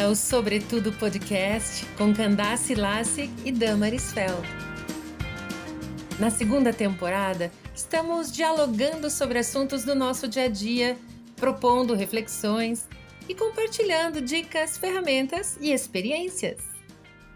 bem-vinda ao Sobretudo Podcast com Candace Lassig e Damaris Feld. Na segunda temporada, estamos dialogando sobre assuntos do nosso dia a dia, propondo reflexões e compartilhando dicas, ferramentas e experiências.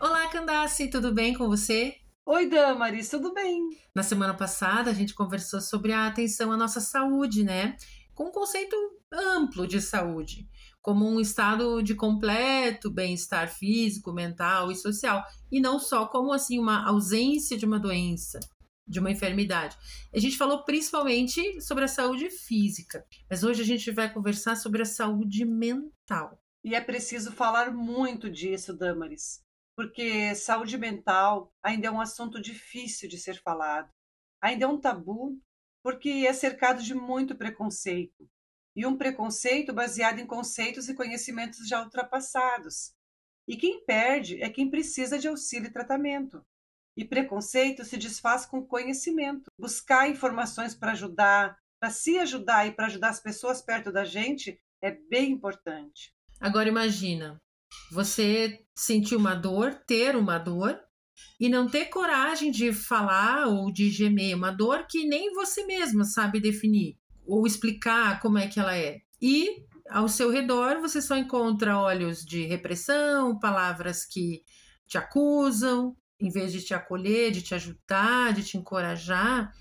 Olá, Candace, tudo bem com você? Oi, Damaris, tudo bem? Na semana passada, a gente conversou sobre a atenção à nossa saúde, né? Com um conceito amplo de saúde como um estado de completo bem-estar físico, mental e social, e não só como assim uma ausência de uma doença, de uma enfermidade. A gente falou principalmente sobre a saúde física, mas hoje a gente vai conversar sobre a saúde mental. E é preciso falar muito disso, Damaris, porque saúde mental ainda é um assunto difícil de ser falado. Ainda é um tabu, porque é cercado de muito preconceito e um preconceito baseado em conceitos e conhecimentos já ultrapassados. E quem perde é quem precisa de auxílio e tratamento. E preconceito se desfaz com conhecimento. Buscar informações para ajudar, para se ajudar e para ajudar as pessoas perto da gente é bem importante. Agora imagina, você sentir uma dor, ter uma dor e não ter coragem de falar ou de gemer, uma dor que nem você mesma sabe definir ou explicar como é que ela é. E ao seu redor você só encontra olhos de repressão, palavras que te acusam, em vez de te acolher, de te ajudar, de te encorajar.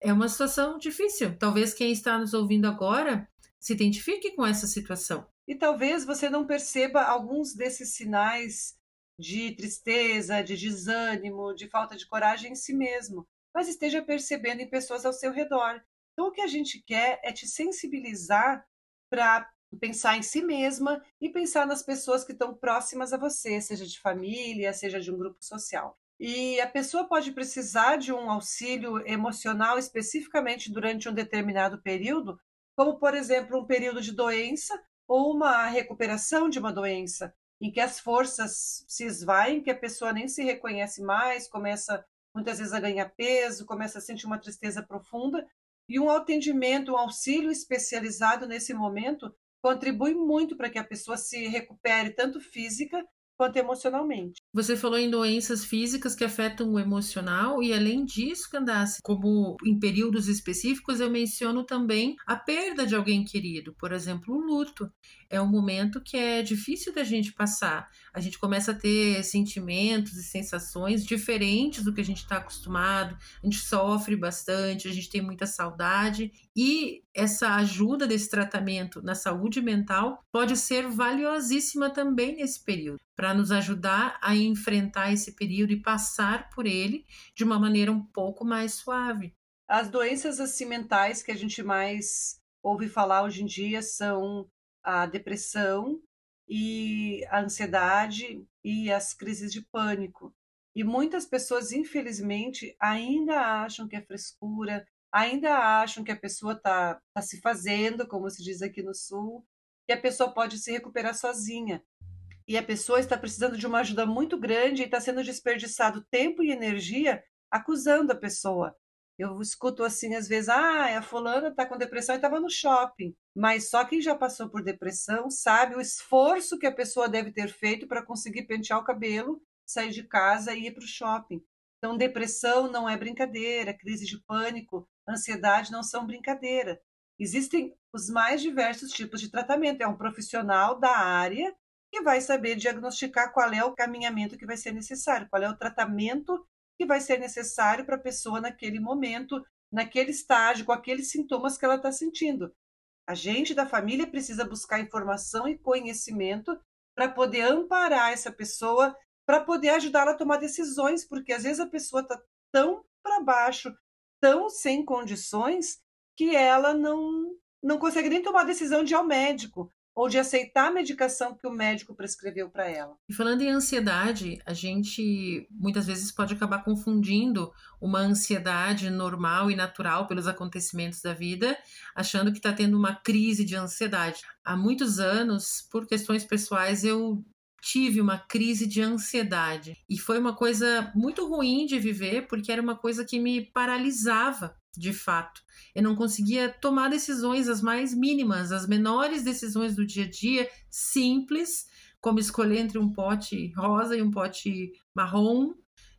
É uma situação difícil. Talvez quem está nos ouvindo agora se identifique com essa situação. E talvez você não perceba alguns desses sinais de tristeza, de desânimo, de falta de coragem em si mesmo, mas esteja percebendo em pessoas ao seu redor. Então, o que a gente quer é te sensibilizar para pensar em si mesma e pensar nas pessoas que estão próximas a você, seja de família, seja de um grupo social. E a pessoa pode precisar de um auxílio emocional especificamente durante um determinado período, como, por exemplo, um período de doença ou uma recuperação de uma doença, em que as forças se esvaem, que a pessoa nem se reconhece mais, começa muitas vezes a ganhar peso, começa a sentir uma tristeza profunda, e um atendimento, um auxílio especializado nesse momento contribui muito para que a pessoa se recupere tanto física quanto emocionalmente. Você falou em doenças físicas que afetam o emocional e além disso, Candace, como em períodos específicos eu menciono também a perda de alguém querido, por exemplo, o luto. É um momento que é difícil da gente passar. A gente começa a ter sentimentos e sensações diferentes do que a gente está acostumado. A gente sofre bastante, a gente tem muita saudade e essa ajuda desse tratamento na saúde mental pode ser valiosíssima também nesse período para nos ajudar a enfrentar esse período e passar por ele de uma maneira um pouco mais suave. As doenças assim mentais que a gente mais ouve falar hoje em dia são a depressão e a ansiedade e as crises de pânico. E muitas pessoas, infelizmente, ainda acham que é frescura, ainda acham que a pessoa está tá se fazendo, como se diz aqui no Sul, que a pessoa pode se recuperar sozinha e a pessoa está precisando de uma ajuda muito grande e está sendo desperdiçado tempo e energia acusando a pessoa. Eu escuto assim às vezes, ah, a fulana está com depressão e estava no shopping. Mas só quem já passou por depressão sabe o esforço que a pessoa deve ter feito para conseguir pentear o cabelo, sair de casa e ir para o shopping. Então, depressão não é brincadeira, crise de pânico, ansiedade não são brincadeira. Existem os mais diversos tipos de tratamento. É um profissional da área que vai saber diagnosticar qual é o caminhamento que vai ser necessário, qual é o tratamento que vai ser necessário para a pessoa naquele momento, naquele estágio, com aqueles sintomas que ela está sentindo. A gente da família precisa buscar informação e conhecimento para poder amparar essa pessoa, para poder ajudá-la a tomar decisões, porque às vezes a pessoa está tão para baixo, tão sem condições, que ela não, não consegue nem tomar decisão de ir ao médico ou de aceitar a medicação que o médico prescreveu para ela. E falando em ansiedade, a gente muitas vezes pode acabar confundindo uma ansiedade normal e natural pelos acontecimentos da vida, achando que está tendo uma crise de ansiedade. Há muitos anos, por questões pessoais, eu tive uma crise de ansiedade e foi uma coisa muito ruim de viver porque era uma coisa que me paralisava de fato. Eu não conseguia tomar decisões as mais mínimas, as menores decisões do dia a dia, simples, como escolher entre um pote rosa e um pote marrom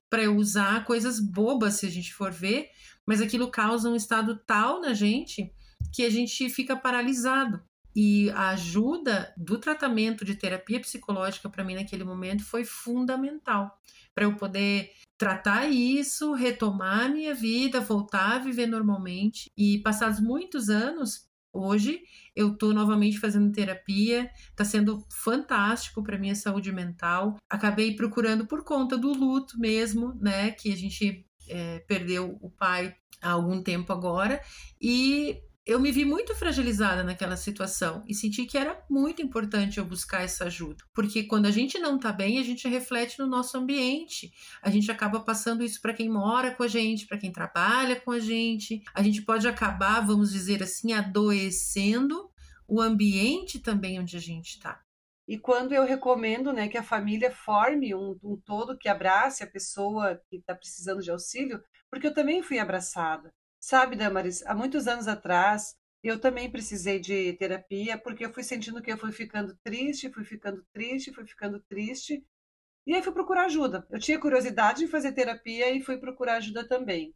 para usar coisas bobas se a gente for ver, mas aquilo causa um estado tal na gente que a gente fica paralisado. E a ajuda do tratamento de terapia psicológica para mim naquele momento foi fundamental para eu poder tratar isso, retomar minha vida, voltar a viver normalmente. E passados muitos anos, hoje eu estou novamente fazendo terapia, está sendo fantástico para minha saúde mental. Acabei procurando por conta do luto mesmo, né? Que a gente é, perdeu o pai há algum tempo agora e eu me vi muito fragilizada naquela situação e senti que era muito importante eu buscar essa ajuda, porque quando a gente não tá bem, a gente reflete no nosso ambiente. A gente acaba passando isso para quem mora com a gente, para quem trabalha com a gente. A gente pode acabar, vamos dizer assim, adoecendo o ambiente também onde a gente está. E quando eu recomendo né, que a família forme um, um todo que abrace a pessoa que está precisando de auxílio, porque eu também fui abraçada. Sabe, Damaris, há muitos anos atrás, eu também precisei de terapia, porque eu fui sentindo que eu fui ficando triste, fui ficando triste, fui ficando triste. E aí fui procurar ajuda. Eu tinha curiosidade de fazer terapia e fui procurar ajuda também.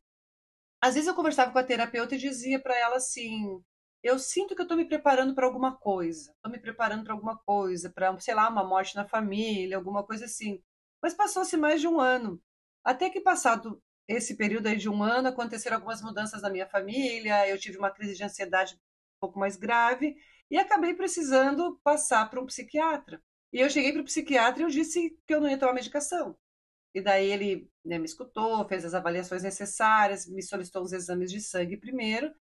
Às vezes eu conversava com a terapeuta e dizia para ela assim: eu sinto que eu estou me preparando para alguma coisa, estou me preparando para alguma coisa, para, sei lá, uma morte na família, alguma coisa assim. Mas passou-se mais de um ano. Até que, passado esse período aí de um ano aconteceram algumas mudanças na minha família, eu tive uma crise de ansiedade um pouco mais grave e acabei precisando passar para um psiquiatra. E eu cheguei para o psiquiatra e eu disse que eu não ia tomar medicação. E daí ele né, me escutou, fez as avaliações necessárias, me solicitou uns exames de sangue primeiro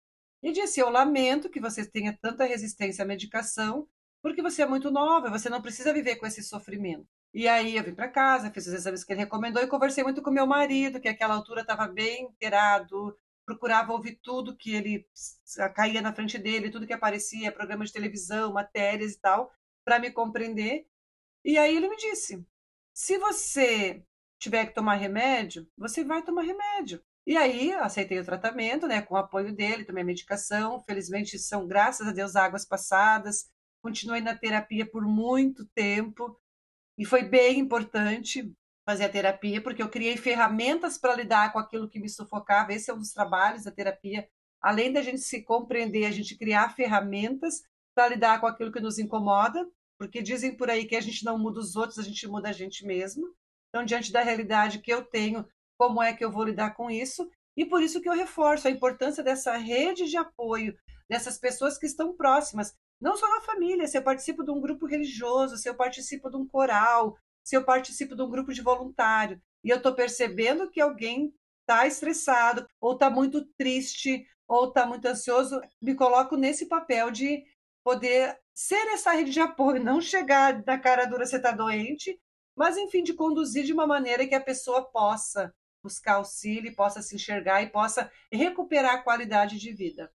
e disse: Eu lamento que você tenha tanta resistência à medicação, porque você é muito nova, você não precisa viver com esse sofrimento. E aí eu vim para casa, fiz os exames que ele recomendou e conversei muito com meu marido, que àquela altura estava bem inteirado, procurava ouvir tudo que ele caía na frente dele, tudo que aparecia, programas de televisão, matérias e tal, para me compreender. E aí ele me disse: se você tiver que tomar remédio, você vai tomar remédio. E aí aceitei o tratamento, né, com o apoio dele, tomei a medicação. Felizmente são, graças a Deus, águas passadas. Continuei na terapia por muito tempo. E foi bem importante fazer a terapia, porque eu criei ferramentas para lidar com aquilo que me sufocava. Esse é um dos trabalhos da terapia. Além da gente se compreender, a gente criar ferramentas para lidar com aquilo que nos incomoda, porque dizem por aí que a gente não muda os outros, a gente muda a gente mesmo. Então, diante da realidade que eu tenho, como é que eu vou lidar com isso? E por isso que eu reforço a importância dessa rede de apoio, dessas pessoas que estão próximas. Não só na família, se eu participo de um grupo religioso, se eu participo de um coral, se eu participo de um grupo de voluntário, e eu estou percebendo que alguém está estressado, ou está muito triste, ou está muito ansioso, me coloco nesse papel de poder ser essa rede de apoio, não chegar na cara dura você está doente, mas enfim, de conduzir de uma maneira que a pessoa possa buscar auxílio, possa se enxergar e possa recuperar a qualidade de vida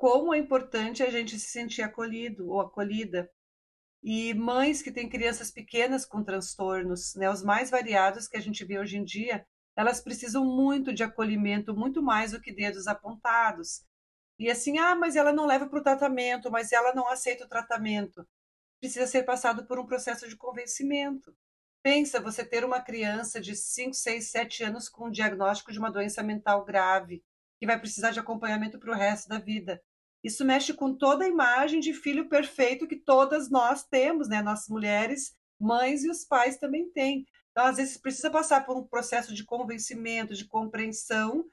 como é importante a gente se sentir acolhido ou acolhida. E mães que têm crianças pequenas com transtornos, né, os mais variados que a gente vê hoje em dia, elas precisam muito de acolhimento, muito mais do que dedos apontados. E assim, ah, mas ela não leva para o tratamento, mas ela não aceita o tratamento. Precisa ser passado por um processo de convencimento. Pensa você ter uma criança de 5, 6, 7 anos com um diagnóstico de uma doença mental grave, que vai precisar de acompanhamento para o resto da vida. Isso mexe com toda a imagem de filho perfeito que todas nós temos, né? Nós mulheres, mães e os pais também têm. Então, às vezes, precisa passar por um processo de convencimento, de compreensão,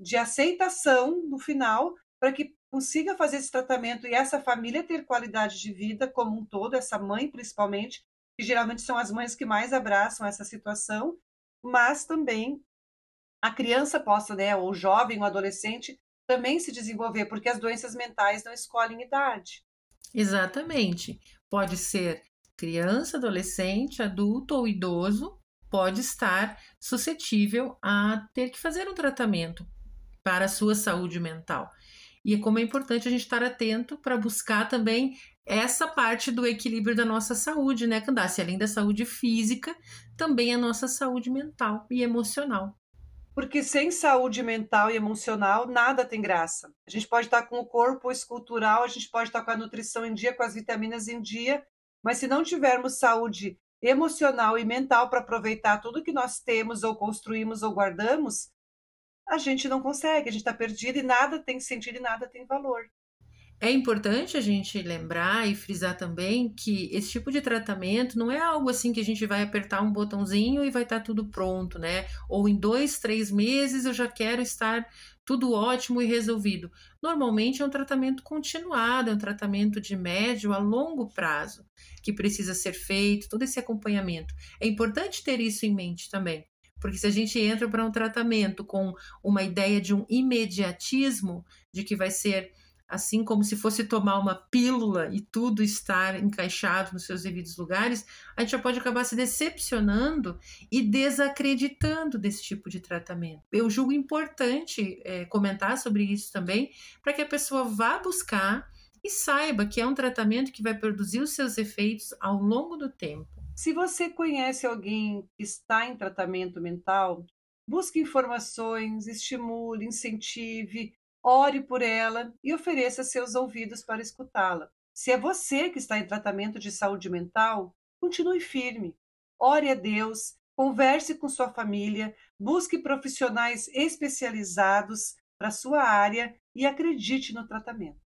de aceitação no final, para que consiga fazer esse tratamento e essa família ter qualidade de vida como um todo, essa mãe principalmente, que geralmente são as mães que mais abraçam essa situação, mas também a criança possa, né, ou o jovem, o adolescente, também se desenvolver, porque as doenças mentais não escolhem idade. Exatamente. Pode ser criança, adolescente, adulto ou idoso, pode estar suscetível a ter que fazer um tratamento para a sua saúde mental. E é como é importante a gente estar atento para buscar também essa parte do equilíbrio da nossa saúde, né, Candace? Além da saúde física, também a nossa saúde mental e emocional. Porque sem saúde mental e emocional, nada tem graça. A gente pode estar com o corpo escultural, a gente pode estar com a nutrição em dia, com as vitaminas em dia, mas se não tivermos saúde emocional e mental para aproveitar tudo que nós temos ou construímos ou guardamos, a gente não consegue, a gente está perdido e nada tem sentido e nada tem valor. É importante a gente lembrar e frisar também que esse tipo de tratamento não é algo assim que a gente vai apertar um botãozinho e vai estar tá tudo pronto, né? Ou em dois, três meses eu já quero estar tudo ótimo e resolvido. Normalmente é um tratamento continuado, é um tratamento de médio a longo prazo que precisa ser feito, todo esse acompanhamento. É importante ter isso em mente também. Porque se a gente entra para um tratamento com uma ideia de um imediatismo, de que vai ser assim como se fosse tomar uma pílula e tudo estar encaixado nos seus devidos lugares, a gente já pode acabar se decepcionando e desacreditando desse tipo de tratamento. Eu julgo importante é, comentar sobre isso também, para que a pessoa vá buscar e saiba que é um tratamento que vai produzir os seus efeitos ao longo do tempo. Se você conhece alguém que está em tratamento mental, busque informações, estimule, incentive, ore por ela e ofereça seus ouvidos para escutá-la. Se é você que está em tratamento de saúde mental, continue firme. Ore a Deus, converse com sua família, busque profissionais especializados para sua área e acredite no tratamento.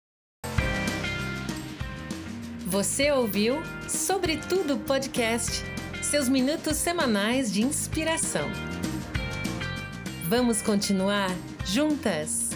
Você ouviu Sobretudo Podcast seus minutos semanais de inspiração. Vamos continuar juntas?